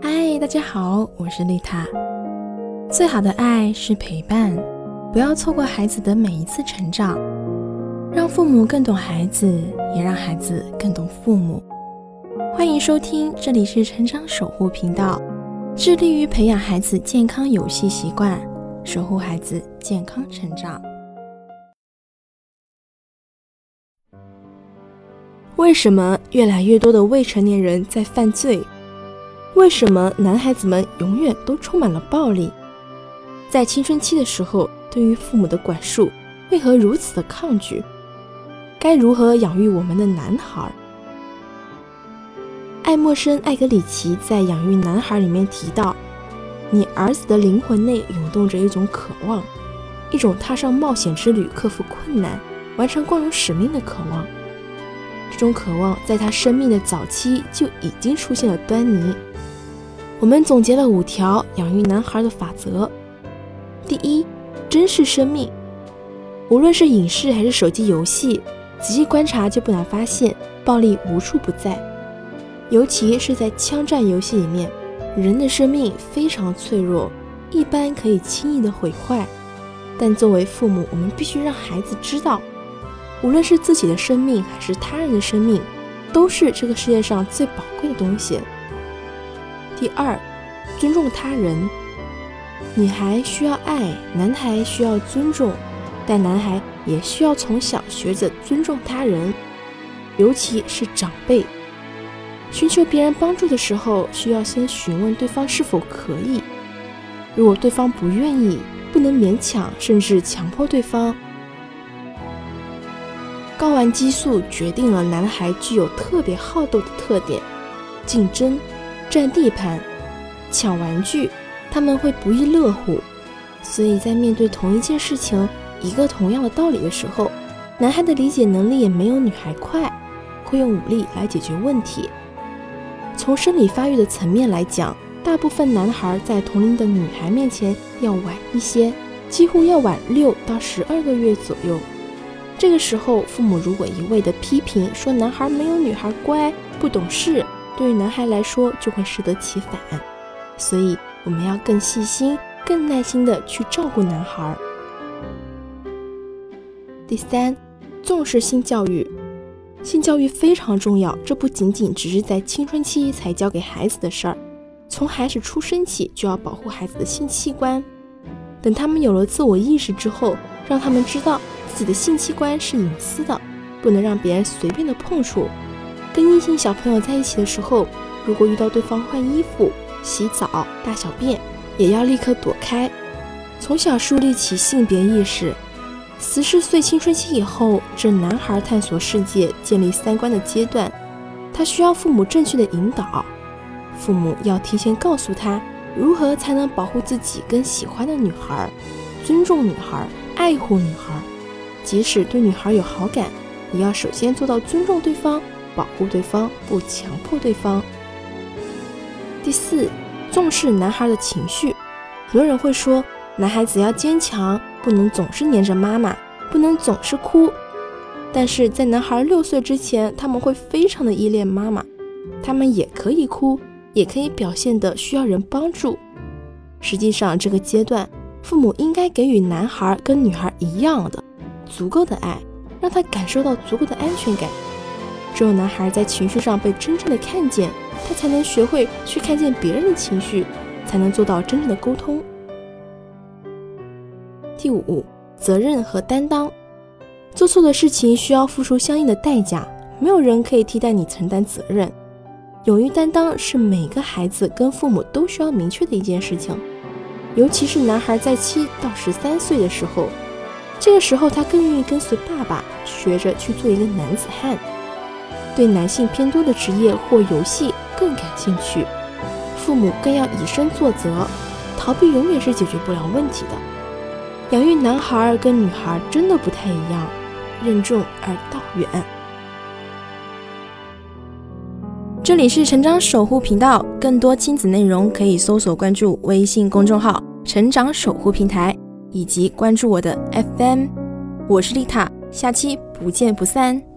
嗨，大家好，我是丽塔。最好的爱是陪伴，不要错过孩子的每一次成长，让父母更懂孩子，也让孩子更懂父母。欢迎收听，这里是成长守护频道，致力于培养孩子健康游戏习惯，守护孩子健康成长。为什么越来越多的未成年人在犯罪？为什么男孩子们永远都充满了暴力？在青春期的时候，对于父母的管束为何如此的抗拒？该如何养育我们的男孩？爱默生·艾格里奇在《养育男孩》里面提到：“你儿子的灵魂内涌动着一种渴望，一种踏上冒险之旅、克服困难、完成光荣使命的渴望。”这种渴望在他生命的早期就已经出现了端倪。我们总结了五条养育男孩的法则：第一，珍视生命。无论是影视还是手机游戏，仔细观察就不难发现，暴力无处不在。尤其是在枪战游戏里面，人的生命非常脆弱，一般可以轻易的毁坏。但作为父母，我们必须让孩子知道。无论是自己的生命还是他人的生命，都是这个世界上最宝贵的东西。第二，尊重他人。女孩需要爱，男孩需要尊重，但男孩也需要从小学着尊重他人，尤其是长辈。寻求别人帮助的时候，需要先询问对方是否可以。如果对方不愿意，不能勉强，甚至强迫对方。睾丸激素决定了男孩具有特别好斗的特点，竞争、占地盘、抢玩具，他们会不亦乐乎。所以在面对同一件事情、一个同样的道理的时候，男孩的理解能力也没有女孩快，会用武力来解决问题。从生理发育的层面来讲，大部分男孩在同龄的女孩面前要晚一些，几乎要晚六到十二个月左右。这个时候，父母如果一味的批评说男孩没有女孩乖、不懂事，对于男孩来说就会适得其反。所以，我们要更细心、更耐心的去照顾男孩。第三，重视性教育。性教育非常重要，这不仅仅只是在青春期才教给孩子的事儿，从孩子出生起就要保护孩子的性器官。等他们有了自我意识之后，让他们知道。自己的性器官是隐私的，不能让别人随便的碰触。跟异性小朋友在一起的时候，如果遇到对方换衣服、洗澡、大小便，也要立刻躲开。从小树立起性别意识。十四岁青春期以后，这男孩探索世界、建立三观的阶段，他需要父母正确的引导。父母要提前告诉他，如何才能保护自己跟喜欢的女孩，尊重女孩，爱护女孩。即使对女孩有好感，也要首先做到尊重对方、保护对方，不强迫对方。第四，重视男孩的情绪。很多人会说，男孩子要坚强，不能总是黏着妈妈，不能总是哭。但是在男孩六岁之前，他们会非常的依恋妈妈，他们也可以哭，也可以表现的需要人帮助。实际上，这个阶段，父母应该给予男孩跟女孩一样的。足够的爱，让他感受到足够的安全感。只有男孩在情绪上被真正的看见，他才能学会去看见别人的情绪，才能做到真正的沟通。第五，责任和担当。做错的事情需要付出相应的代价，没有人可以替代你承担责任。勇于担当是每个孩子跟父母都需要明确的一件事情，尤其是男孩在七到十三岁的时候。这个时候，他更愿意跟随爸爸，学着去做一个男子汉，对男性偏多的职业或游戏更感兴趣。父母更要以身作则，逃避永远是解决不了问题的。养育男孩跟女孩真的不太一样，任重而道远。这里是成长守护频道，更多亲子内容可以搜索关注微信公众号“成长守护平台”。以及关注我的 FM，我是丽塔，下期不见不散。